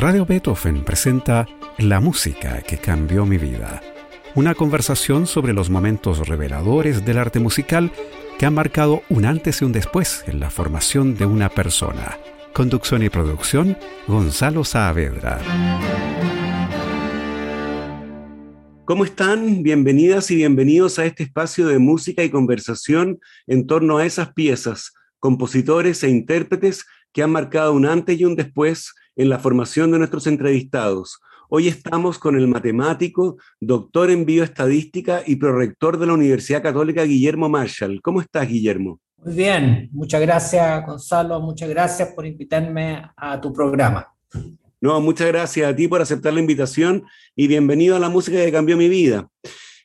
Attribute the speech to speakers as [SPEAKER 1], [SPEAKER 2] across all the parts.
[SPEAKER 1] Radio Beethoven presenta La música que cambió mi vida. Una conversación sobre los momentos reveladores del arte musical que han marcado un antes y un después en la formación de una persona. Conducción y producción, Gonzalo Saavedra.
[SPEAKER 2] ¿Cómo están? Bienvenidas y bienvenidos a este espacio de música y conversación en torno a esas piezas, compositores e intérpretes que han marcado un antes y un después en la formación de nuestros entrevistados. Hoy estamos con el matemático, doctor en bioestadística y prorector de la Universidad Católica Guillermo Marshall. ¿Cómo estás, Guillermo?
[SPEAKER 3] Muy bien, muchas gracias, Gonzalo. Muchas gracias por invitarme a tu programa.
[SPEAKER 2] No, muchas gracias a ti por aceptar la invitación y bienvenido a la música que cambió mi vida.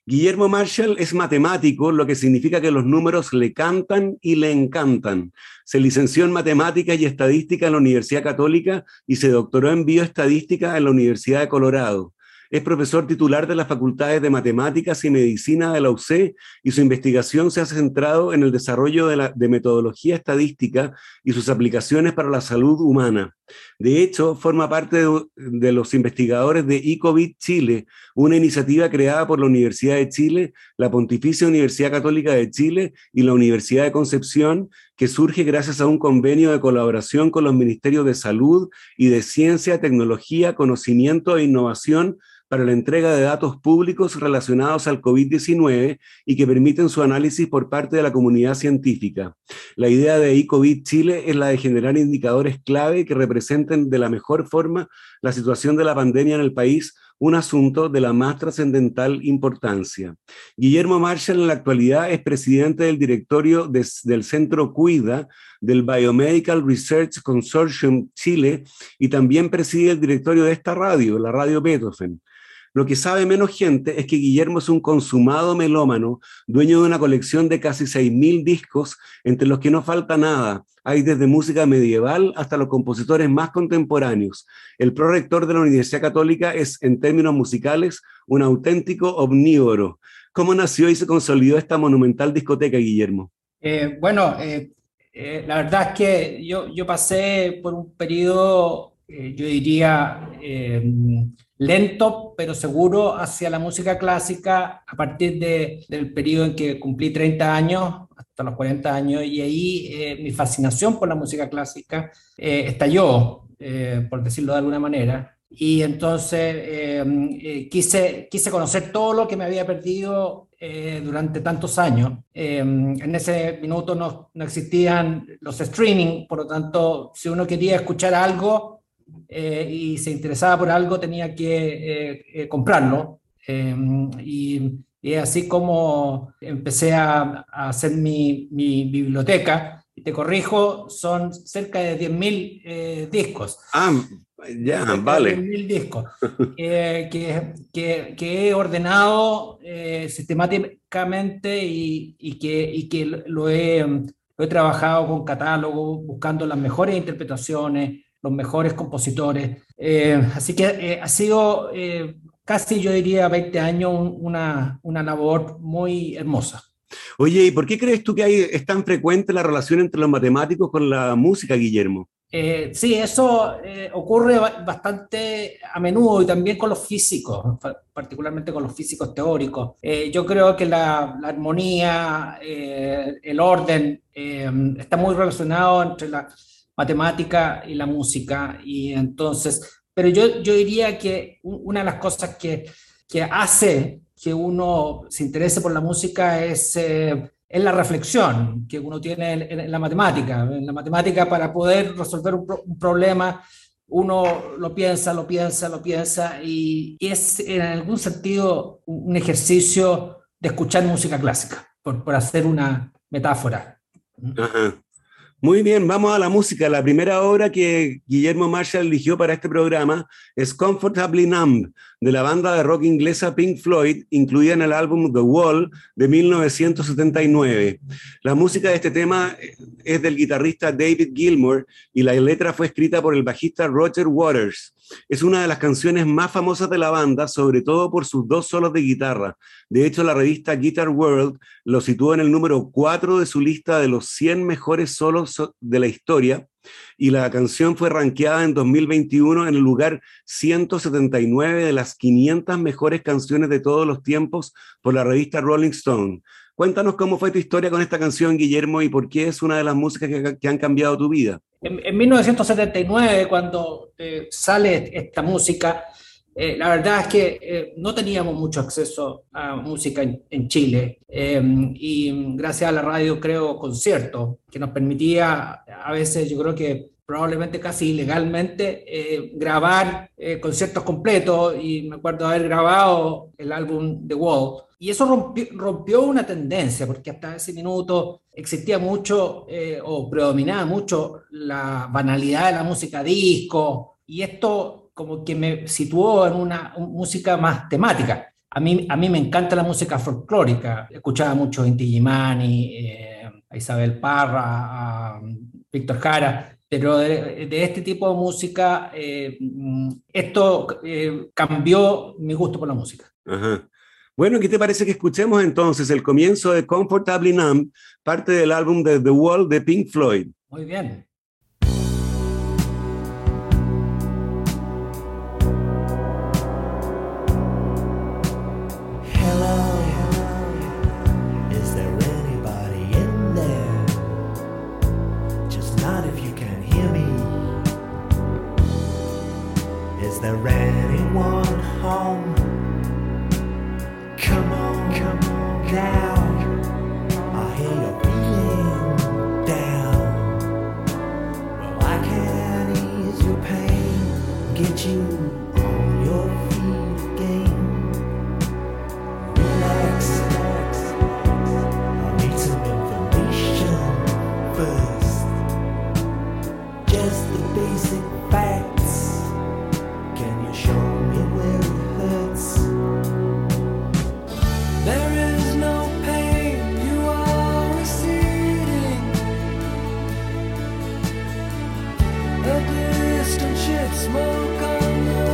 [SPEAKER 2] Guillermo Marshall es matemático, lo que significa que los números le cantan y le encantan. Se licenció en matemáticas y estadística en la Universidad Católica y se doctoró en bioestadística en la Universidad de Colorado. Es profesor titular de las facultades de Matemáticas y Medicina de la UC y su investigación se ha centrado en el desarrollo de, metodología estadística y sus aplicaciones para la salud humana. De hecho, forma parte de, los investigadores de ICOVID Chile, una iniciativa creada por la Universidad de Chile, la Pontificia Universidad Católica de Chile y la Universidad de Concepción, que surge gracias a un convenio de colaboración con los Ministerios de Salud y de Ciencia, Tecnología, Conocimiento e Innovación para la entrega de datos públicos relacionados al COVID-19 y que permiten su análisis por parte de la comunidad científica. La idea de eCovid Chile es la de generar indicadores clave que representen de la mejor forma la situación de la pandemia en el país, un asunto de la más trascendental importancia. Guillermo Marshall en la actualidad es presidente del directorio de, del Centro Cuida del Biomedical Research Consortium Chile y también preside el directorio de esta radio, la Radio Beethoven. Lo que sabe menos gente es que Guillermo es un consumado melómano, dueño de una colección de casi 6.000 discos, entre los que no falta nada. Hay desde música medieval hasta los compositores más contemporáneos. El prorector de la Universidad Católica es, en términos musicales, un auténtico omnívoro. ¿Cómo nació y se consolidó esta monumental discoteca, Guillermo?
[SPEAKER 3] Eh, bueno, eh, eh, la verdad es que yo, yo pasé por un periodo, yo diría, lento pero seguro hacia la música clásica a partir de, del periodo en que cumplí 30 años, hasta los 40 años, y ahí eh, mi fascinación por la música clásica eh, estalló, eh, por decirlo de alguna manera. Y entonces eh, quise, quise conocer todo lo que me había perdido durante tantos años. en ese minuto no, no existían los streaming, por lo tanto, si uno quería escuchar algo, eh, y se interesaba por algo tenía que eh, eh, comprarlo. y, y así como empecé a, a hacer mi, mi, biblioteca. Y te corrijo, son cerca de 10.000 discos.
[SPEAKER 2] Ah, ya, vale.
[SPEAKER 3] 10.000 discos que, que, que, he ordenado sistemáticamente y, y, que, y que lo he, lo he trabajado con catálogo, buscando las mejores interpretaciones, los mejores compositores. Eh, así que eh, ha sido eh, casi, yo diría, 20 años una, una labor muy hermosa.
[SPEAKER 2] Oye, ¿y por qué crees tú que hay, es tan frecuente la relación entre los matemáticos con la música, Guillermo?
[SPEAKER 3] Eh, sí, eso eh, ocurre bastante a menudo y también con los físicos, particularmente con los físicos teóricos. Eh, yo creo que la, la armonía, el orden, está muy relacionado entre la matemática y la música. Y entonces, pero yo, yo diría que una de las cosas que, que hace que uno se interese por la música es, eh, es la reflexión que uno tiene en, en, la matemática. En la matemática, para poder resolver un, pro, un problema, uno lo piensa, lo piensa, lo piensa, y, y, es en algún sentido un ejercicio de escuchar música clásica, por, por hacer una metáfora.
[SPEAKER 2] Ajá. Muy bien, vamos a la música. La primera obra que Guillermo Marshall eligió para este programa es Comfortably Numb, de la banda de rock inglesa Pink Floyd, incluida en el álbum The Wall de 1979. La música de este tema es del guitarrista David Gilmour y la letra fue escrita por el bajista Roger Waters. Es una de las canciones más famosas de la banda, sobre todo por sus dos solos de guitarra. De hecho, la revista Guitar World lo situó en el número 4 de su lista de los 100 mejores solos de la historia y la canción fue rankeada en 2021 en el lugar 179 de las 500 mejores canciones de todos los tiempos por la revista Rolling Stone. Cuéntanos cómo fue tu historia con esta canción, Guillermo, y por qué es una de las músicas que, han cambiado tu vida.
[SPEAKER 3] En, 1979, cuando eh, sale esta música, eh, la verdad es que eh, no teníamos mucho acceso a música en, Chile em, y gracias a la radio creo concierto que nos permitía a veces yo creo que probablemente casi ilegalmente eh, grabar conciertos completos y me acuerdo haber grabado el álbum The Wall y eso rompió, rompió una tendencia porque hasta ese minuto existía mucho o predominaba mucho la banalidad de la música disco y esto como que me situó en una música más temática. A mí, a mí me encanta la música folclórica. Escuchaba mucho Inti Gimani, eh, a Isabel Parra, a Víctor Jara, pero de, este tipo de música, eh, esto eh, cambió mi gusto por la música.
[SPEAKER 2] Bueno, ¿qué te parece que escuchemos entonces el comienzo de Comfortably Numb, parte del álbum de The Wall de Pink Floyd?
[SPEAKER 3] Muy bien.
[SPEAKER 2] smoke on the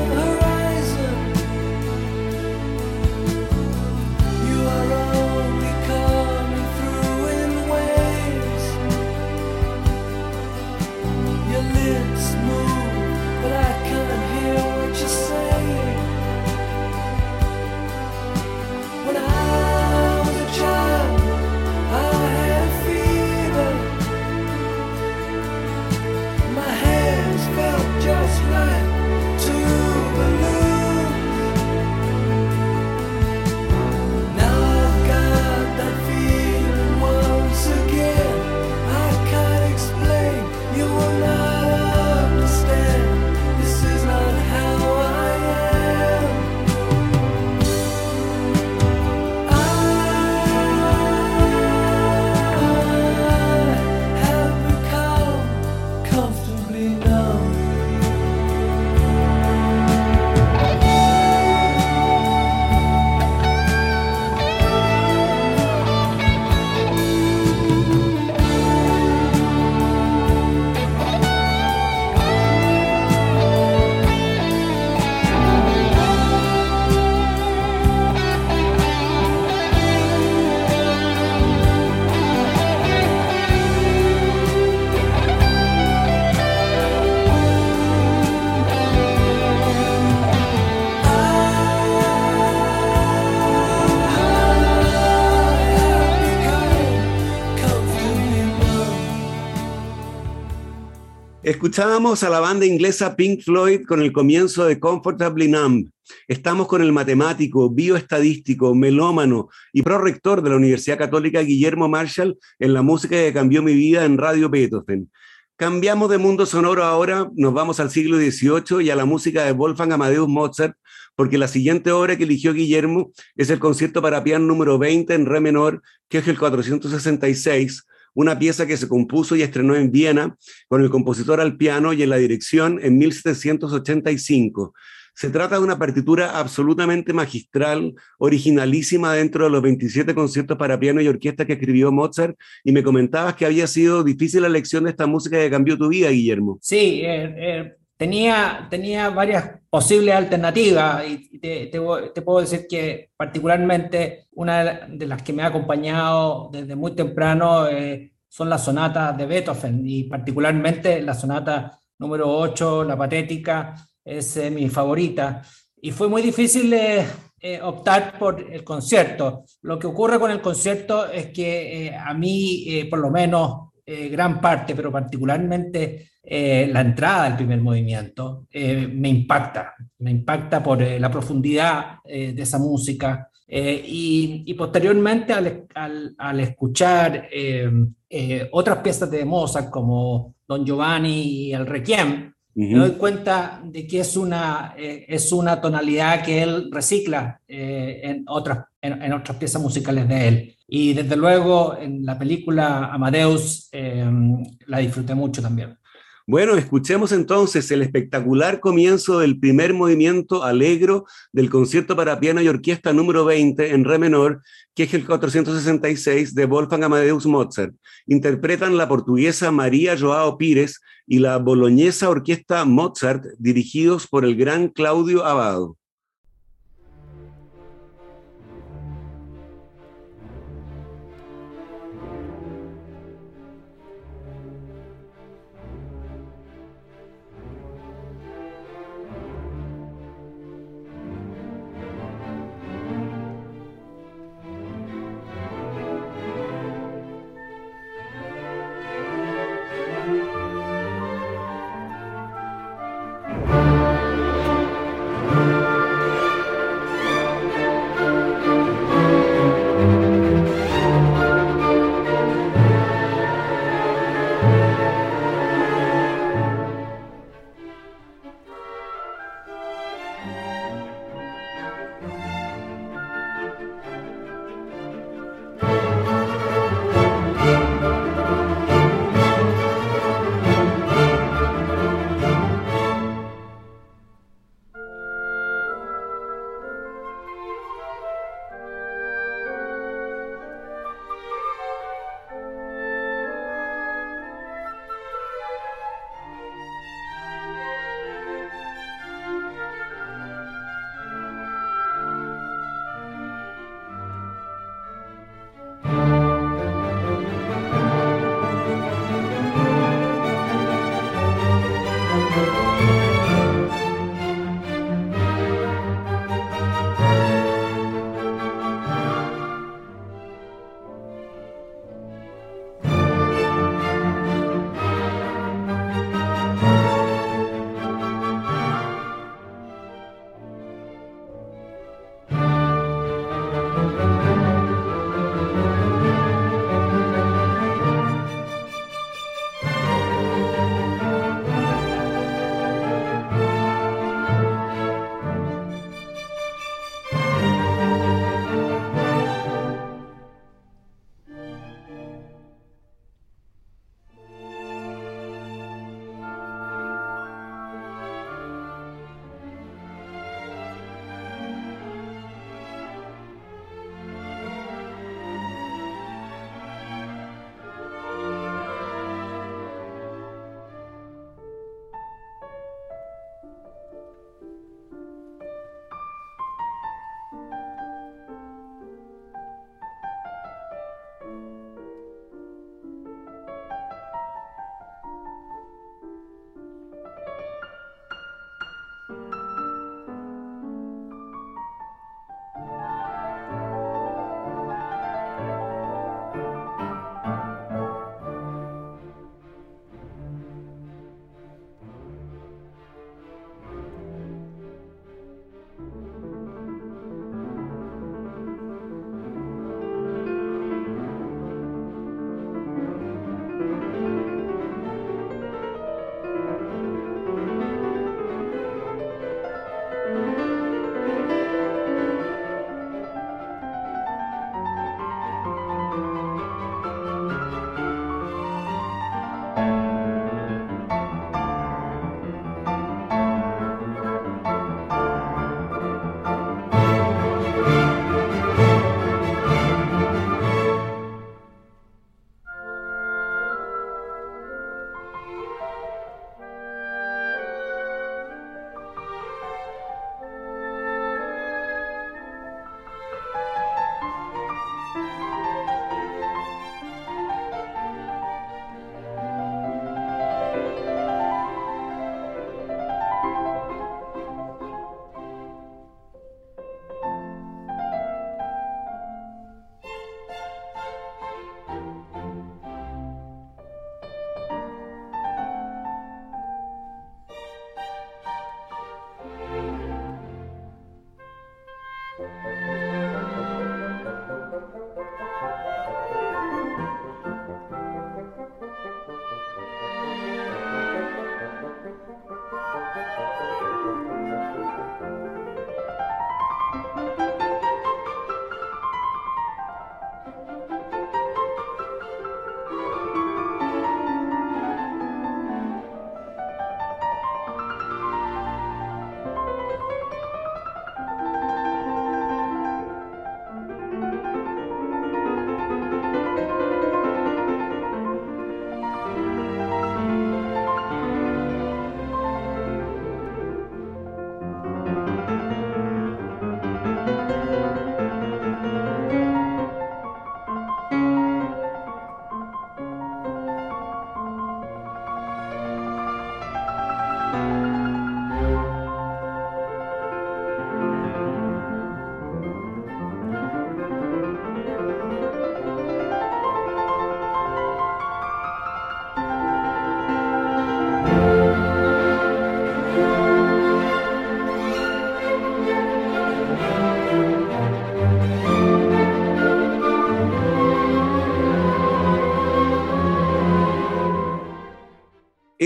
[SPEAKER 2] Escuchábamos a la banda inglesa Pink Floyd con el comienzo de Comfortably Numb. Estamos con el matemático, bioestadístico, melómano y prorector de la Universidad Católica Guillermo Marshall en la música que cambió mi vida en Radio Beethoven. Cambiamos de mundo sonoro ahora, nos vamos al siglo XVIII y a la música de Wolfgang Amadeus Mozart, porque la siguiente obra que eligió Guillermo es el concierto para piano número 20 en re menor, que es el 466 una pieza que se compuso y estrenó en Viena con el compositor al piano y en la dirección en 1785. Se trata de una partitura absolutamente magistral, originalísima dentro de los 27 conciertos para piano y orquesta que escribió Mozart, y me comentabas que había sido difícil la elección de esta música que cambió tu vida, Guillermo.
[SPEAKER 3] Sí, eh, eh, tenía, tenía varias posibles alternativas y te, te, puedo decir que particularmente una de las que me ha acompañado desde muy temprano es son las sonatas de Beethoven y particularmente la sonata número 8, la patética, es eh, mi favorita. Y fue muy difícil eh, eh, optar por el concierto. Lo que ocurre con el concierto es que a mí, por lo menos, gran parte, pero particularmente la entrada del primer movimiento, me impacta. Me impacta por la profundidad de esa música, eh, y, posteriormente al, al, escuchar eh, eh, otras piezas de Mozart como Don Giovanni y el Requiem, me doy cuenta de que es una, es una tonalidad que él recicla en, otras, en, otras piezas musicales de él. Y desde luego en la película Amadeus la disfruté mucho también.
[SPEAKER 2] Bueno, escuchemos entonces el espectacular comienzo del primer movimiento alegro del concierto para piano y orquesta número 20 en re menor, que es el 466 de Wolfgang Amadeus Mozart. Interpretan la portuguesa María Joao Pires y la boloñesa orquesta Mozart, dirigidos por el gran Claudio Abado. Bye.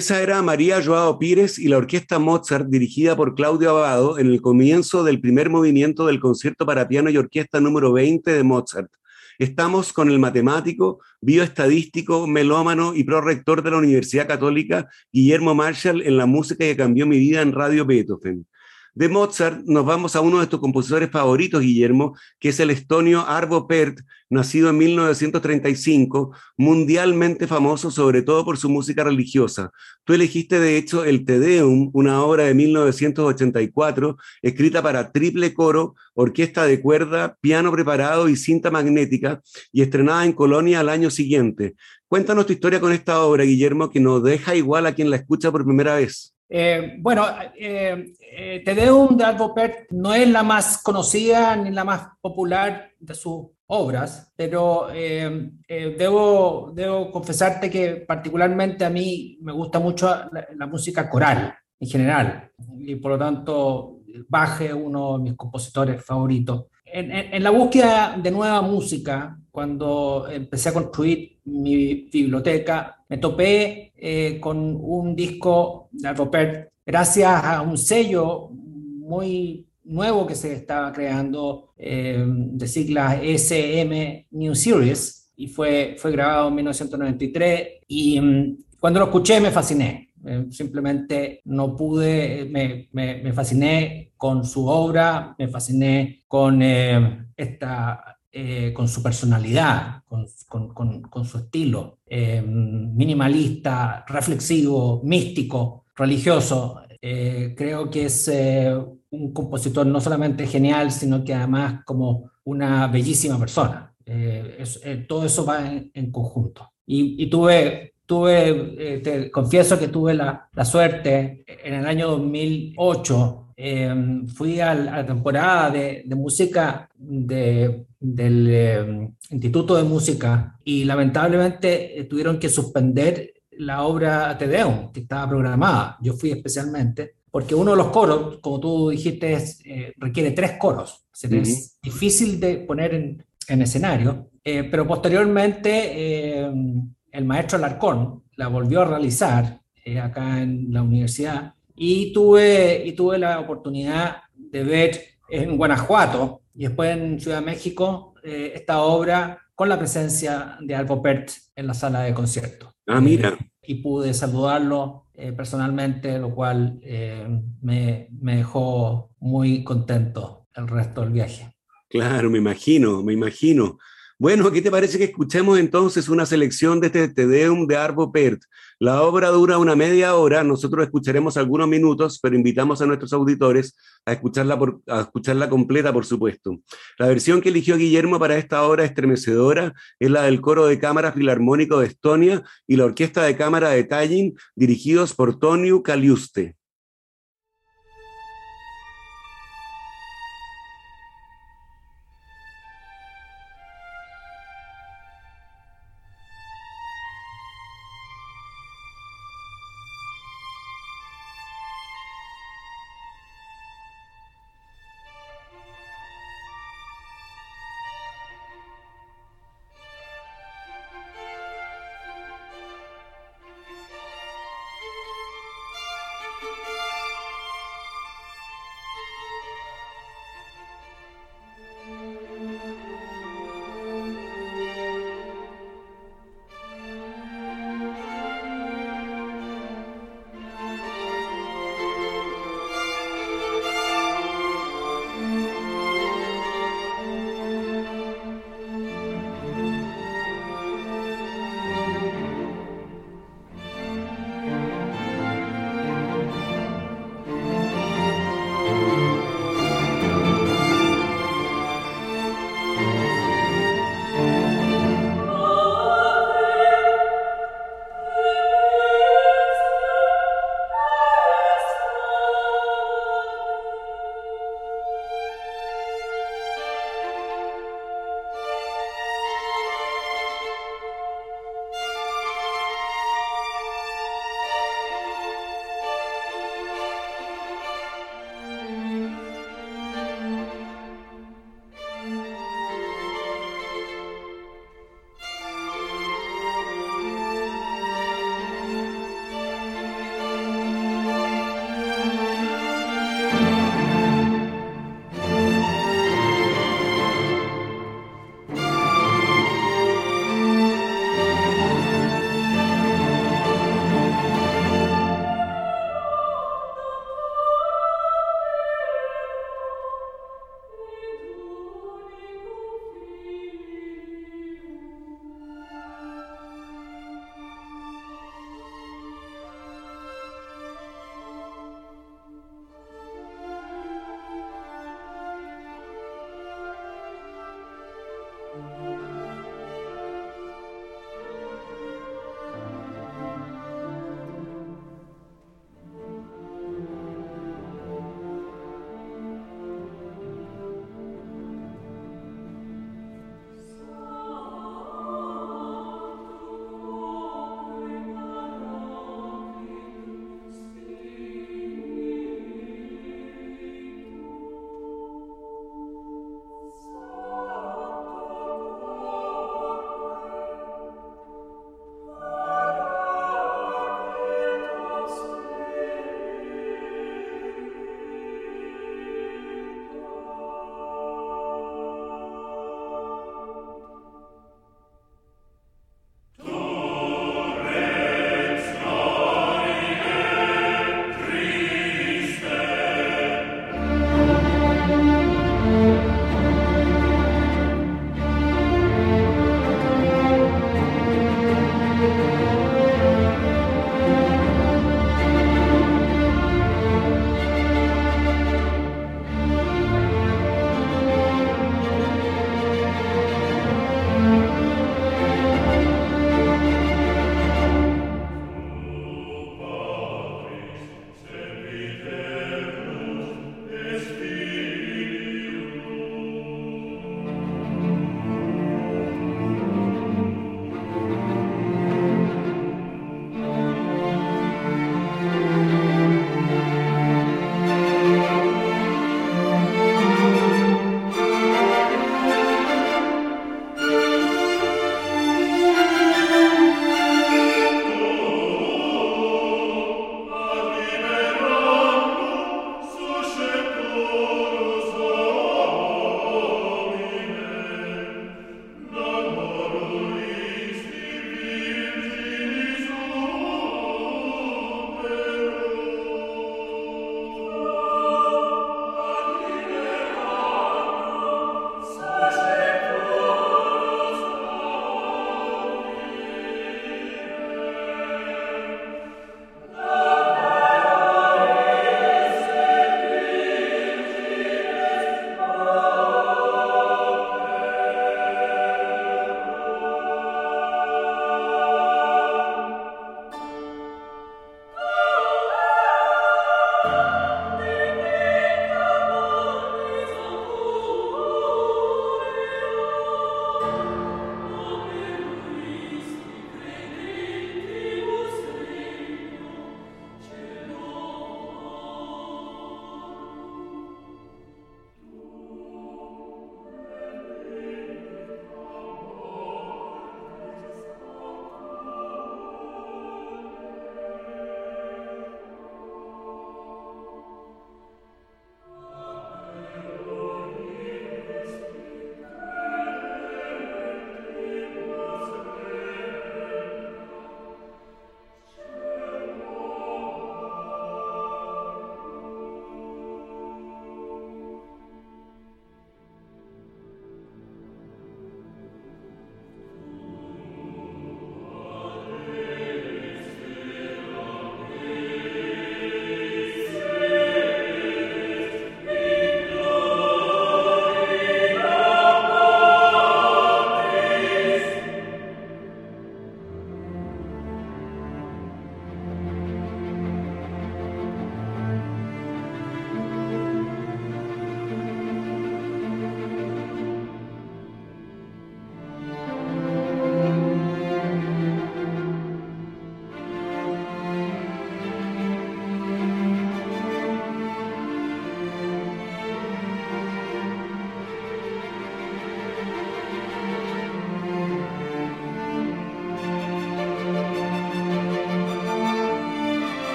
[SPEAKER 2] Esa era María Joao Pires y la orquesta Mozart dirigida por Claudio Abado en el comienzo del primer movimiento del concierto para piano y orquesta número 20 de Mozart. Estamos con el matemático, bioestadístico, melómano y prorector de la Universidad Católica, Guillermo Marshall, en la música que cambió mi vida en Radio Beethoven. De Mozart nos vamos a uno de tus compositores favoritos, Guillermo, que es el estonio Arvo Pärt, nacido en 1935, mundialmente famoso sobre todo por su música religiosa. Tú elegiste de hecho el Te Deum, una obra de 1984, escrita para triple coro, orquesta de cuerda, piano preparado y cinta magnética, y estrenada en Colonia al año siguiente. Cuéntanos tu historia con esta obra, Guillermo, que nos deja igual a quien la escucha por primera vez.
[SPEAKER 3] Eh, bueno, eh, eh, Te Deum de Arvo Pärt no es la más conocida ni la más popular de sus obras, pero debo, debo confesarte que particularmente a mí me gusta mucho la, música coral en general, y por lo tanto Bach es uno de mis compositores favoritos. en, la búsqueda de nueva música, cuando empecé a construir mi biblioteca, me topé eh, con un disco de Robert gracias a un sello muy nuevo que se estaba creando eh, de siglas SM New Series y fue, fue grabado en 1993 y mm, cuando lo escuché me fasciné. Eh, simplemente no pude, me, me, me, fasciné con su obra, me fasciné con esta eh, con su personalidad, con, su estilo eh, minimalista, reflexivo, místico, religioso. Eh, creo que es un compositor no solamente genial, sino que además como una bellísima persona. todo eso va en, conjunto. Y, tuve, tuve te confieso que tuve la suerte en el año 2008 Em, fui a, la temporada de, música de, del em, Instituto de Música y lamentablemente eh, tuvieron que suspender la obra Te Deum, que estaba programada. Yo fui especialmente porque uno de los coros, como tú dijiste, eh, requiere tres coros. Es difícil de poner en, en escenario, eh, pero posteriormente em, el maestro Alarcón la volvió a realizar acá en la universidad y tuve, y tuve la oportunidad de ver en Guanajuato y después en Ciudad de México eh, esta obra con la presencia de Alvo Pert en la sala de concierto.
[SPEAKER 2] Ah, mira.
[SPEAKER 3] Eh, y pude saludarlo eh, personalmente, lo cual me, me dejó muy contento el resto del viaje.
[SPEAKER 2] Claro, me imagino, me imagino. Bueno, ¿qué te parece que escuchemos entonces una selección de este Te Deum de Arvo Pärt? La obra dura una media hora, nosotros escucharemos algunos minutos, pero invitamos a nuestros auditores a escucharla, por, a escucharla completa, por supuesto. La versión que eligió Guillermo para esta obra estremecedora es la del coro de cámara filarmónico de Estonia y la orquesta de cámara de Tallinn, dirigidos por Toniu Kaliuste.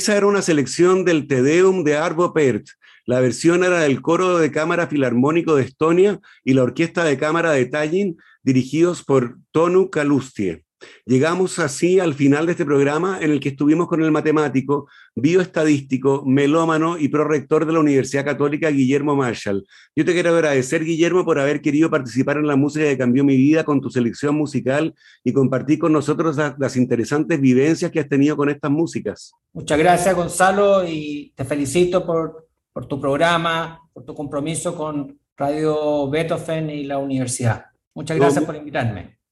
[SPEAKER 2] Esa era una selección del Te Deum de Arvo Pärt. La versión era del Coro de Cámara Filarmónico de Estonia y la Orquesta de Cámara de Tallinn, dirigidos por Tonu Kalustie. Llegamos así al final de este programa en el que estuvimos con el matemático, bioestadístico, melómano y prorector de la Universidad Católica, Guillermo Marshall. Yo te quiero agradecer, Guillermo, por haber querido participar en la música que cambió mi vida con tu selección musical y compartir con nosotros las, interesantes vivencias que has tenido con estas músicas.
[SPEAKER 3] Muchas gracias, Gonzalo, y te felicito por, por tu programa, por tu compromiso con Radio Beethoven y la universidad. Muchas gracias por invitarme.